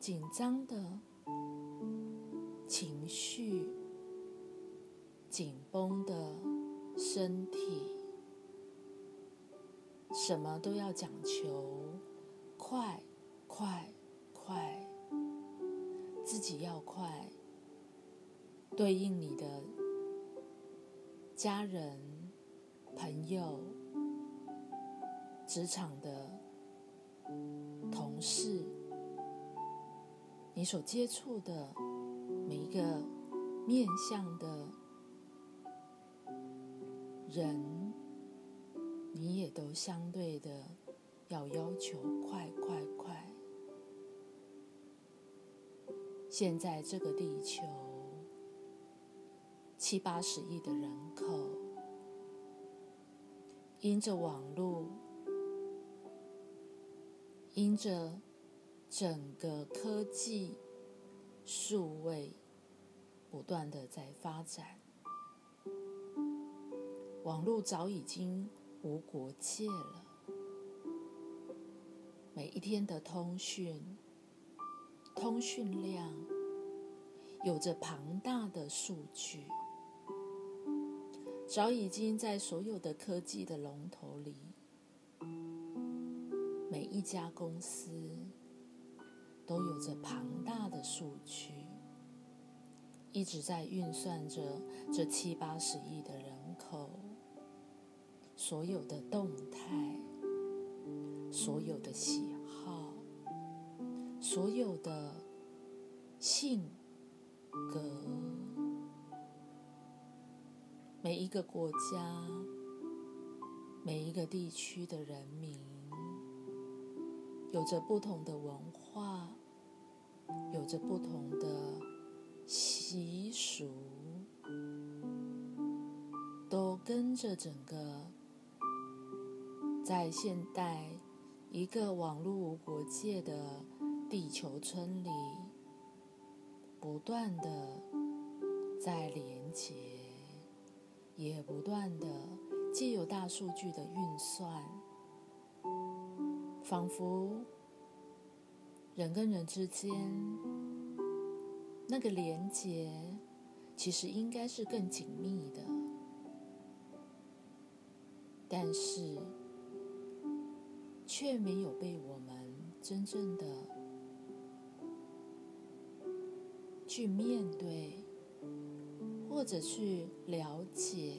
紧张的情绪、紧绷的身体，什么都要讲求快、快、快，自己要快，对应你的家人、朋友、职场的你所接触的每一个面向的人，你也都相对的要要求快快快。现在这个地球七八十亿的人口，因着网络，因着。整个科技、数位不断的在发展，网络早已经无国界了。每一天的通讯，通讯量有着庞大的数据，早已经在所有的科技的龙头里，每一家公司。都有着庞大的数据，一直在运算着这七八十亿的人口所有的动态、所有的喜好、所有的性格，每一个国家、每一个地区的人民，有着不同的文化。有着不同的习俗，都跟着整个在现代一个网络无国界的地球村里，不断的在连接，也不断的借有大数据的运算，仿佛。人跟人之间那个连接，其实应该是更紧密的，但是却没有被我们真正的去面对，或者去了解，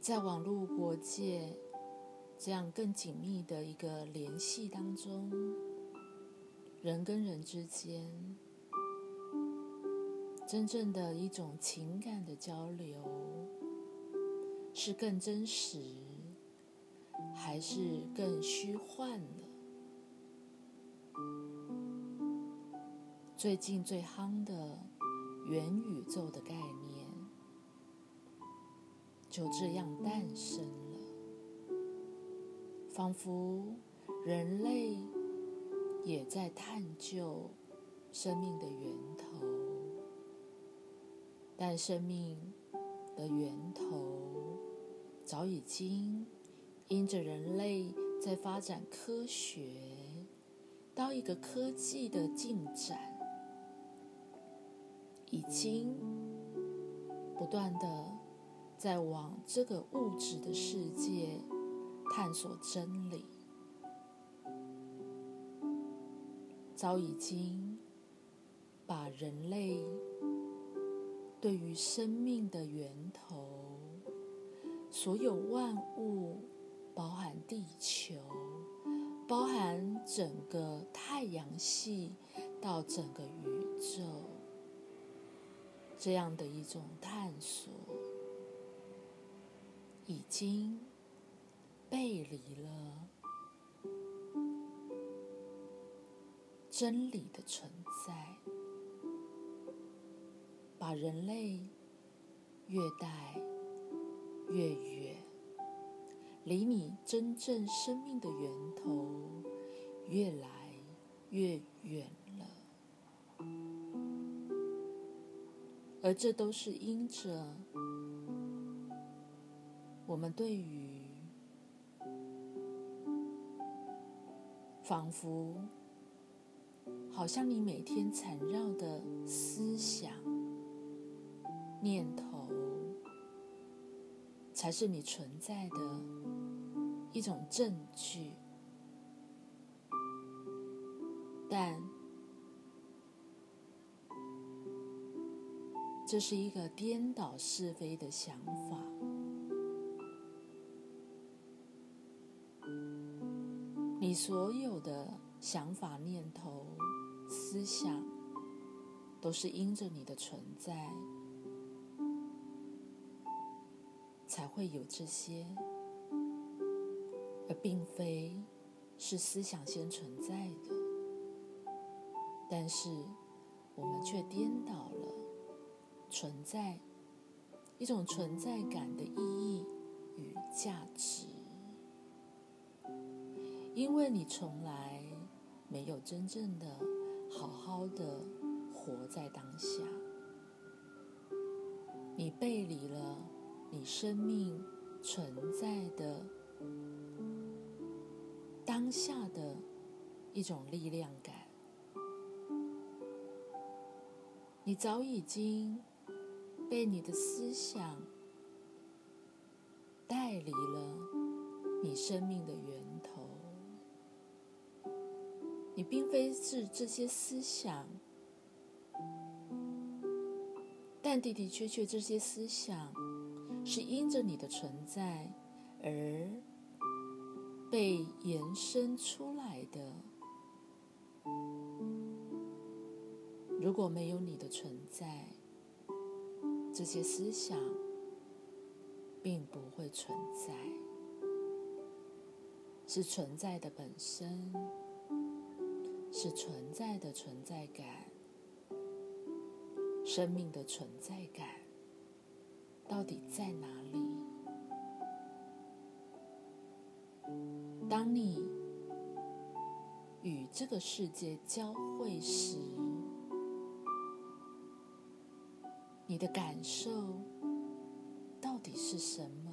在网络国界。这样更紧密的一个联系当中，人跟人之间真正的一种情感的交流，是更真实，还是更虚幻了？最近最夯的元宇宙的概念，就这样诞生了。仿佛人类也在探究生命的源头，但生命的源头早已经因着人类在发展科学到一个科技的进展，已经不断的在往这个物质的世界。探索真理，早已经把人类对于生命的源头，所有万物，包含地球，包含整个太阳系到整个宇宙，这样的一种探索，已经。背离了真理的存在，把人类越带越远，离你真正生命的源头越来越远了。而这都是因着我们对于仿佛好像你每天缠绕的思想、念头，才是你存在的一种证据。但这是一个颠倒是非的想法。你所有的想法、念头。思想都是因着你的存在，才会有这些，而并非是思想先存在的。但是我们却颠倒了存在一种存在感的意义与价值，因为你从来没有真正的。好好的活在当下，你背离了你生命存在的当下的一种力量感，你早已经被你的思想带离了你生命的源头。你并非是这些思想，但的的确确，这些思想是因着你的存在而被延伸出来的。如果没有你的存在，这些思想并不会存在，是存在的本身。是存在的存在感，生命的存在感到底在哪里？当你与这个世界交汇时，你的感受到底是什么？